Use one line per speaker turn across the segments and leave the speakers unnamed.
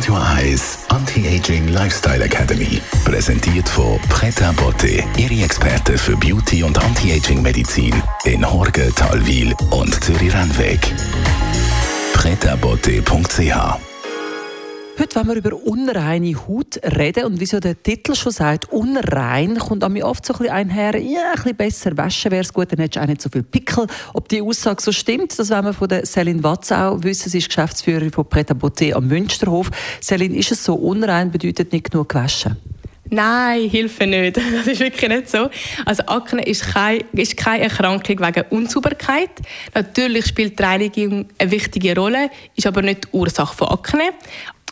Radio Eyes Anti-Aging Lifestyle Academy. Präsentiert von Preta Botte, Ihre Experte für Beauty und Anti-Aging Medizin in Horge, Talwil und Zürich-Rennweg. pretabotte.ch
Heute wollen wir über unreine Haut reden und wie so der Titel schon sagt, unrein kommt an mir oft so ein bisschen einher, ja, ein bisschen besser waschen wäre es gut, dann hättest du auch nicht so viel Pickel. Ob die Aussage so stimmt, das wollen wir von der Céline Watzau wissen. Sie ist Geschäftsführerin von Pret à am Münsterhof. Céline, ist es so, unrein bedeutet nicht genug gewaschen?
Nein, Hilfe nicht. Das ist wirklich nicht so. Also Akne ist, kein, ist keine Erkrankung wegen Unsauberkeit. Natürlich spielt die Reinigung eine wichtige Rolle, ist aber nicht die Ursache von Akne.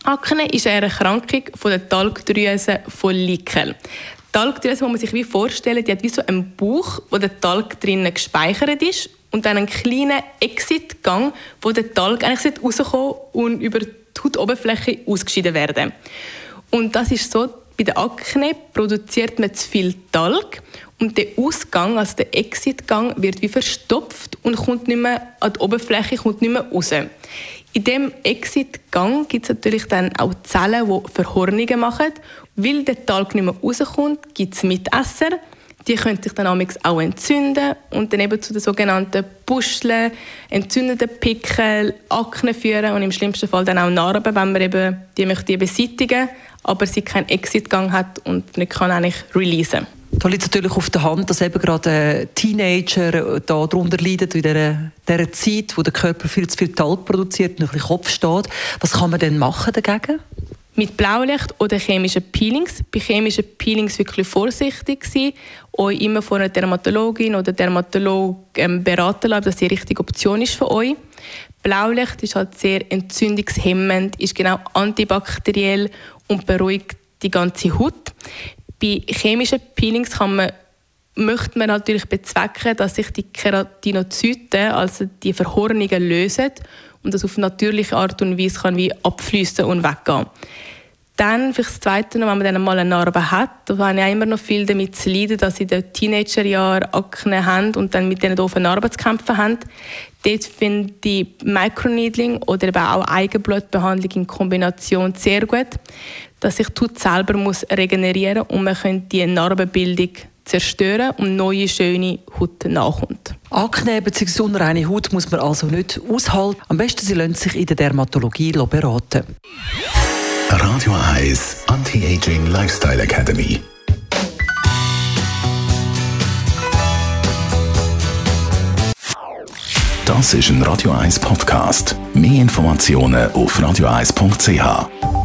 Akne ist eine Erkrankung von der Talgdrüse von Lickel. Die Talgdrüse, muss man sich wie vorstellen, die hat wie so einen Bauch, wo der Talg drinnen gespeichert ist und dann einen kleinen Exitgang, wo der Talg eigentlich rauskommen und über die Hautoberfläche ausgeschieden werden. Und das ist so, bei der Akne produziert man zu viel Talg und der Ausgang, also der Exitgang, wird wie verstopft und kommt nicht mehr an die Oberfläche, kommt nicht mehr raus. In dem Exit-Gang gibt es natürlich dann auch Zellen, die Verhornungen machen. Weil der Talg nicht mehr rauskommt, gibt es Mitesser. Die können sich dann auch entzünden und dann eben zu den sogenannten Puscheln, entzündeten Pickel, Akne führen und im schlimmsten Fall dann auch Narben, wenn man eben die möchte beseitigen, aber sie keinen Exit-Gang hat und nicht kann eigentlich releasen.
Da liegt natürlich auf der Hand, dass eben gerade Teenager da darunter leiden, in dieser, dieser Zeit, wo der Körper viel zu viel Talg produziert und ein bisschen Kopf steht. Was kann man denn machen dagegen?
Mit Blaulicht oder chemischen Peelings. Bei chemischen Peelings wirklich vorsichtig sein. Euch immer von einer Dermatologin oder Dermatolog ähm, beraten lassen, dass die richtige Option ist für euch. Blaulicht ist halt sehr entzündungshemmend, ist genau antibakteriell und beruhigt die ganze Haut. Bei chemischen Peelings kann man, möchte man natürlich bezwecken, dass sich die Keratinozyten, also die Verhornungen, lösen und das auf natürliche Art und Weise kann wie abfließen und weggehen. Dann, für das Zweite noch, wenn man dann mal eine Narbe hat, da habe ich auch immer noch viel damit zu leiden, dass sie in den Teenagerjahren Akne haben und dann mit diesen doofen Narben zu kämpfen haben. Dort finde ich Microneedling oder eben auch Eigenblutbehandlung in Kombination sehr gut, dass sich die Haut selber muss regenerieren und man kann die Narbenbildung zerstören und neue, schöne Haut nachkommt.
Akne bzw. unreine Haut muss man also nicht aushalten. Am besten sie lassen sich in der Dermatologie beraten.
Radio Eyes Anti-Aging Lifestyle Academy. Das ist ein Radio 1 Podcast. Mehr Informationen auf radio1.ch.